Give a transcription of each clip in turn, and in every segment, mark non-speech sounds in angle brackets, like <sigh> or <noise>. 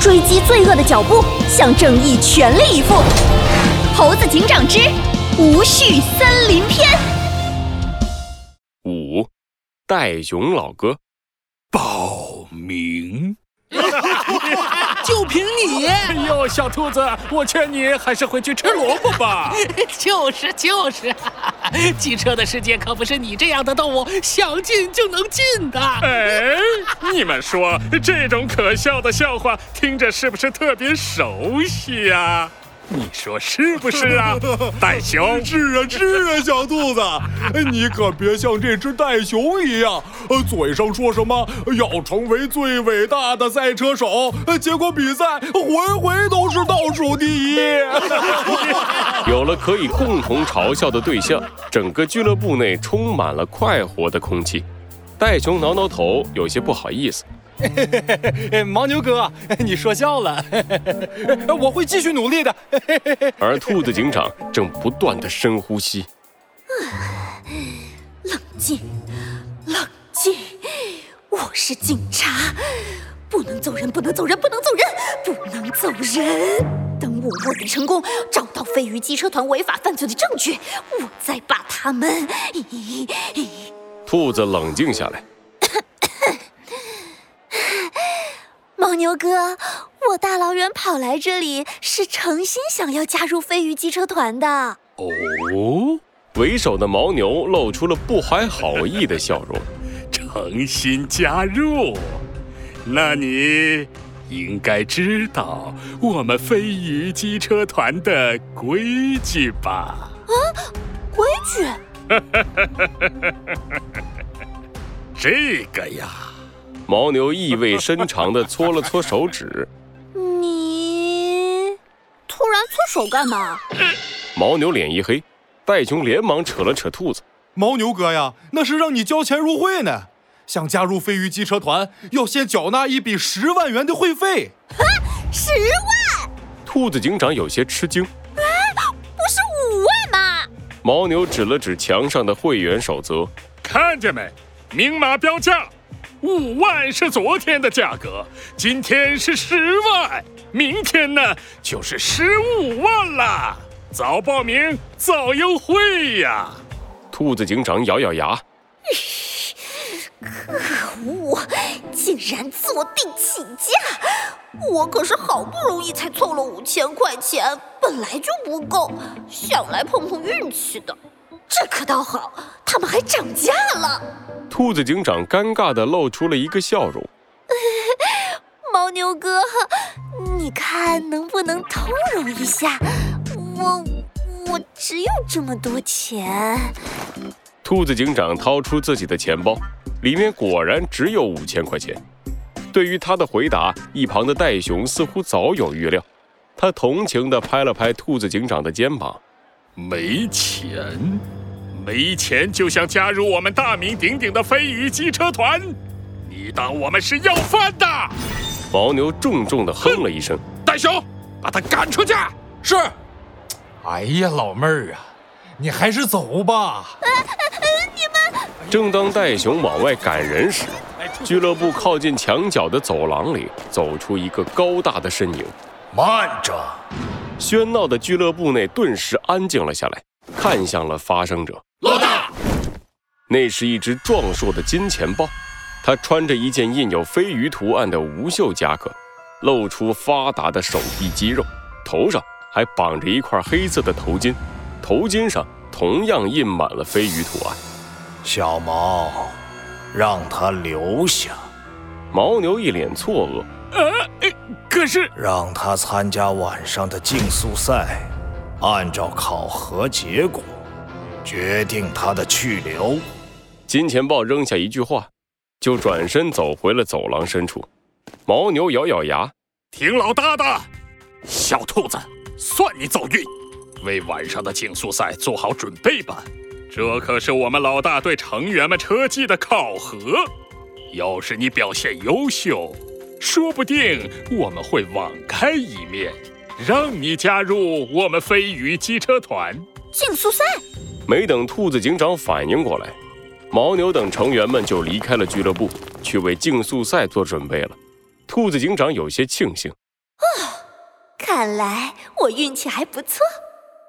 追击罪恶的脚步，向正义全力以赴。猴子警长之无序森林篇五，戴熊老哥，报名。<laughs> 就凭你！哎呦，小兔子，我劝你还是回去吃萝卜吧。就 <laughs> 是就是，<laughs> 机车的世界可不是你这样的动物想进就能进的。哎，你们说这种可笑的笑话听着是不是特别熟悉呀？你说是不是啊，<laughs> 袋熊？是啊，是啊，小兔子，你可别像这只袋熊一样，呃，嘴上说什么要成为最伟大的赛车手，结果比赛回回都是倒数第一。<laughs> 有了可以共同嘲笑的对象，整个俱乐部内充满了快活的空气。袋熊挠挠头，有些不好意思。<laughs> 牦牛哥，<laughs> 你说笑了，<laughs> 我会继续努力的。而兔子警长正不断的深呼吸，冷静，冷静，我是警察，不能走人，不能走人，不能走人，不能走人。等我卧底成功，找到飞鱼机车团违法犯罪的证据，我再把他们。兔子冷静下来。牦牛哥，我大老远跑来这里是诚心想要加入飞鱼机车团的。哦，为首的牦牛露出了不怀好意的笑容。诚心加入？那你应该知道我们飞鱼机车团的规矩吧？啊，规矩？<laughs> 这个呀。牦牛意味深长地搓了搓手指，你突然搓手干嘛？牦牛脸一黑，戴熊连忙扯了扯兔子。牦牛哥呀，那是让你交钱入会呢。想加入飞鱼机车团，要先缴纳一笔十万元的会费。哈，十万！兔子警长有些吃惊。啊，不是五万吗？牦牛指了指墙上的会员守则，看见没？明码标价。五万是昨天的价格，今天是十万，明天呢就是十五万啦。早报名早优惠呀！兔子警长咬咬牙，可恶，竟然坐地起价！我可是好不容易才凑了五千块钱，本来就不够，想来碰碰运气的。这可倒好，他们还涨价了。兔子警长尴尬地露出了一个笑容。<laughs> 牦牛哥，你看能不能通融一下？我我只有这么多钱。兔子警长掏出自己的钱包，里面果然只有五千块钱。对于他的回答，一旁的袋熊似乎早有预料，他同情地拍了拍兔子警长的肩膀：“没钱。”没钱就想加入我们大名鼎鼎的飞鱼机车团？你当我们是要饭的？牦牛重重的哼了一声：“袋熊，把他赶出去！”是。哎呀，老妹儿啊，你还是走吧。你们。正当戴熊往外赶人时，俱乐部靠近墙角的走廊里走出一个高大的身影。慢着！喧闹的俱乐部内顿时安静了下来，看向了发声者。老大，那是一只壮硕的金钱豹，它穿着一件印有飞鱼图案的无袖夹克，露出发达的手臂肌肉，头上还绑着一块黑色的头巾，头巾上同样印满了飞鱼图案。小毛，让他留下。牦牛一脸错愕，呃，可是让他参加晚上的竞速赛，按照考核结果。决定他的去留。金钱豹扔下一句话，就转身走回了走廊深处。牦牛咬咬牙，听老大的，小兔子，算你走运，为晚上的竞速赛做好准备吧。这可是我们老大对成员们车技的考核。要是你表现优秀，说不定我们会网开一面，让你加入我们飞鱼机车团。竞速赛。没等兔子警长反应过来，牦牛等成员们就离开了俱乐部，去为竞速赛做准备了。兔子警长有些庆幸，哦看来我运气还不错，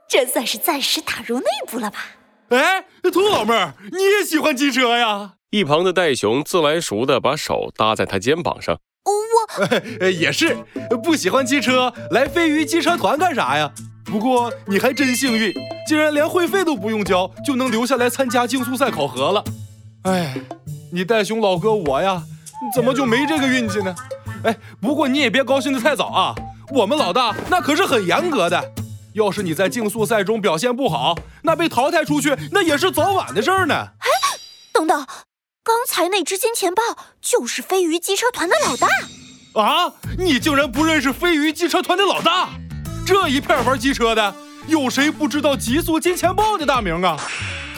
这算是暂时打入内部了吧？哎，兔老妹儿，你也喜欢机车呀？一旁的戴熊自来熟的把手搭在他肩膀上。<laughs> 也是，不喜欢机车，来飞鱼机车团干啥呀？不过你还真幸运，竟然连会费都不用交，就能留下来参加竞速赛考核了。哎，你戴熊老哥我呀，怎么就没这个运气呢？哎，不过你也别高兴得太早啊，我们老大那可是很严格的，要是你在竞速赛中表现不好，那被淘汰出去那也是早晚的事儿呢。哎等等，刚才那只金钱豹就是飞鱼机车团的老大。啊！你竟然不认识飞鱼机车团的老大？这一片玩机车的，有谁不知道极速金钱豹的大名啊？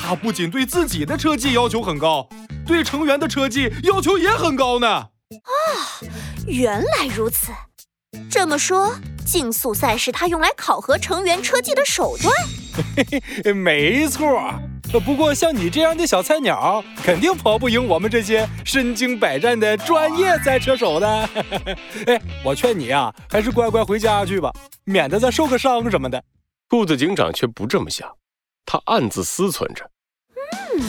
他不仅对自己的车技要求很高，对成员的车技要求也很高呢。啊，原来如此。这么说，竞速赛是他用来考核成员车技的手段？嘿嘿，没错。不过像你这样的小菜鸟，肯定跑不赢我们这些身经百战的专业赛车手的。<laughs> 哎，我劝你啊，还是乖乖回家去吧，免得再受个伤什么的。兔子警长却不这么想，他暗自思忖着：嗯，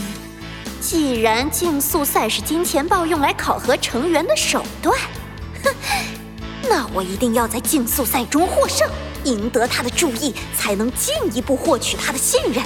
既然竞速赛是金钱豹用来考核成员的手段，哼，那我一定要在竞速赛中获胜，赢得他的注意，才能进一步获取他的信任。